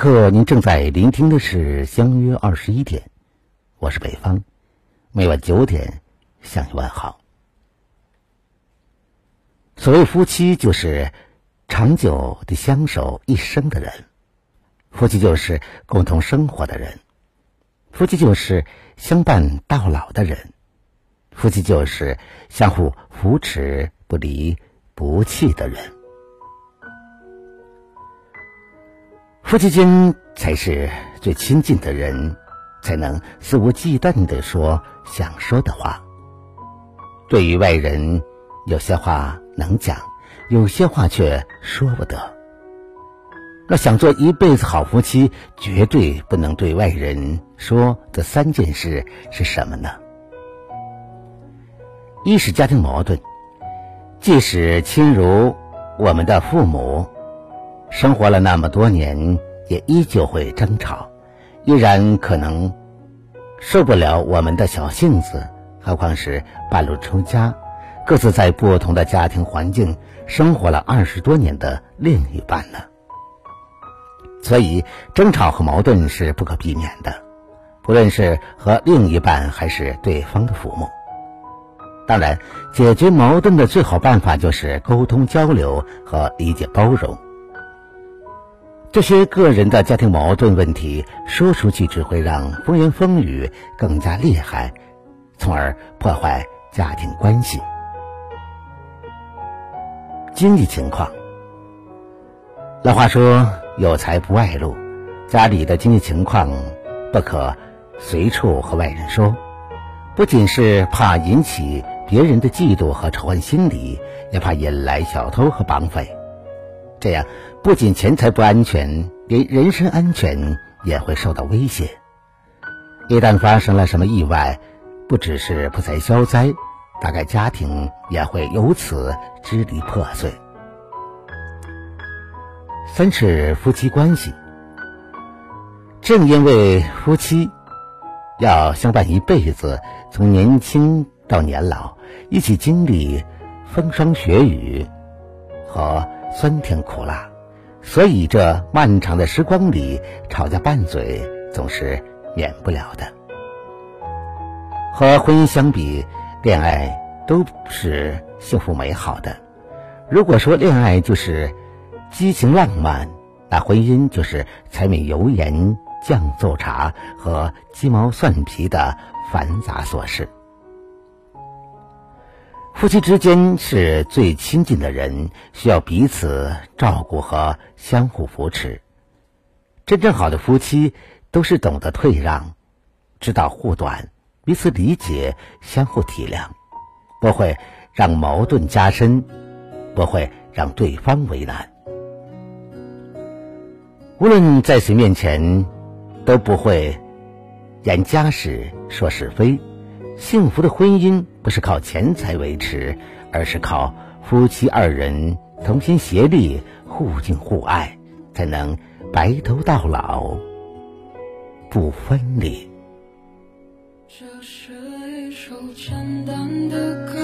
刻您正在聆听的是《相约二十一点》，我是北方，每晚九点向你问好。所谓夫妻，就是长久的相守一生的人；夫妻就是共同生活的人；夫妻就是相伴到老的人；夫妻就是相互扶持、不离不弃的人。夫妻间才是最亲近的人，才能肆无忌惮的说想说的话。对于外人，有些话能讲，有些话却说不得。那想做一辈子好夫妻，绝对不能对外人说这三件事是什么呢？一是家庭矛盾，即使亲如我们的父母。生活了那么多年，也依旧会争吵，依然可能受不了我们的小性子，何况是半路出家、各自在不同的家庭环境生活了二十多年的另一半呢？所以，争吵和矛盾是不可避免的，不论是和另一半还是对方的父母。当然，解决矛盾的最好办法就是沟通交流和理解包容。这些个人的家庭矛盾问题说出去，只会让风言风语更加厉害，从而破坏家庭关系。经济情况，老话说“有财不外露”，家里的经济情况不可随处和外人说，不仅是怕引起别人的嫉妒和仇恨心理，也怕引来小偷和绑匪。这样，不仅钱财不安全，连人身安全也会受到威胁。一旦发生了什么意外，不只是不财消灾，大概家庭也会由此支离破碎。三是夫妻关系，正因为夫妻要相伴一辈子，从年轻到年老，一起经历风霜雪雨和。酸甜苦辣，所以这漫长的时光里，吵架拌嘴总是免不了的。和婚姻相比，恋爱都是幸福美好的。如果说恋爱就是激情浪漫，那婚姻就是柴米油盐酱醋茶和鸡毛蒜皮的繁杂琐事。夫妻之间是最亲近的人，需要彼此照顾和相互扶持。真正好的夫妻都是懂得退让，知道护短，彼此理解，相互体谅，不会让矛盾加深，不会让对方为难。无论在谁面前，都不会言家事，说是非。幸福的婚姻不是靠钱财维持，而是靠夫妻二人同心协力、互敬互爱，才能白头到老，不分离。这是一首简单的歌。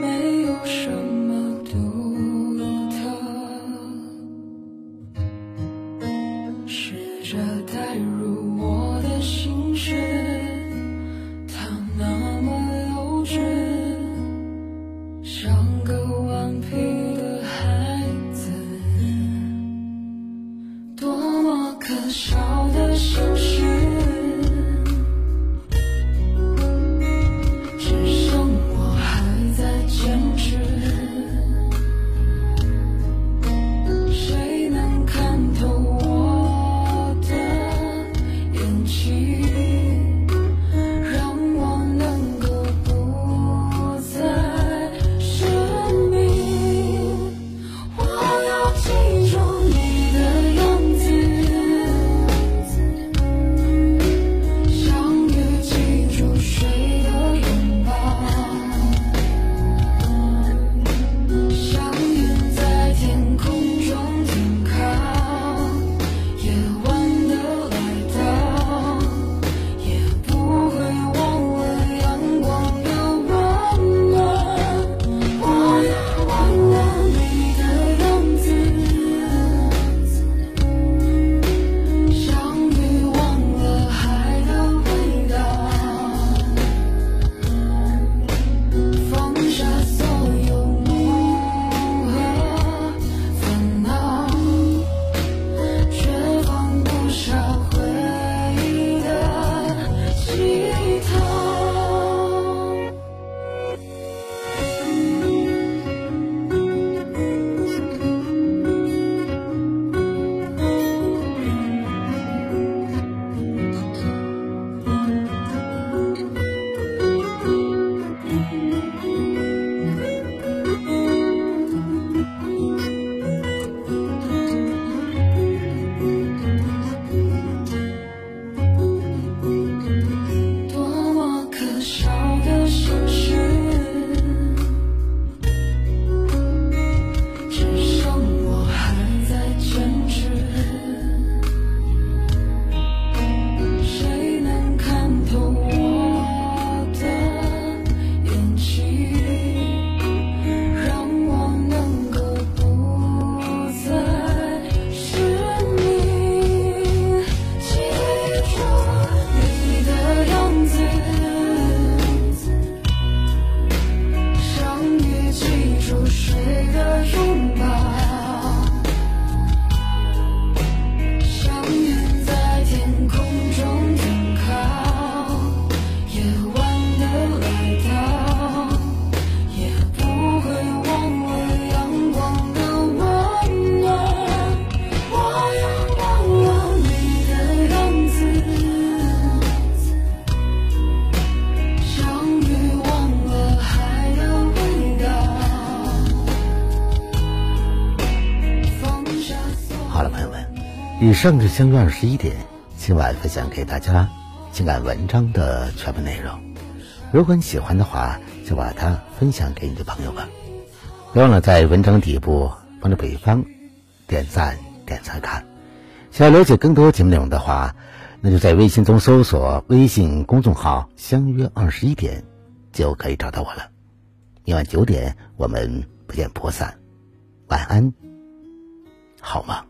没有什么独特。试着代入我以上是相约二十一点，今晚分享给大家情感文章的全部内容。如果你喜欢的话，就把它分享给你的朋友吧。别忘了在文章底部帮着北方点赞、点赞看。想要了解更多节目内容的话，那就在微信中搜索微信公众号“相约二十一点”，就可以找到我了。明晚九点，我们不见不散。晚安，好吗？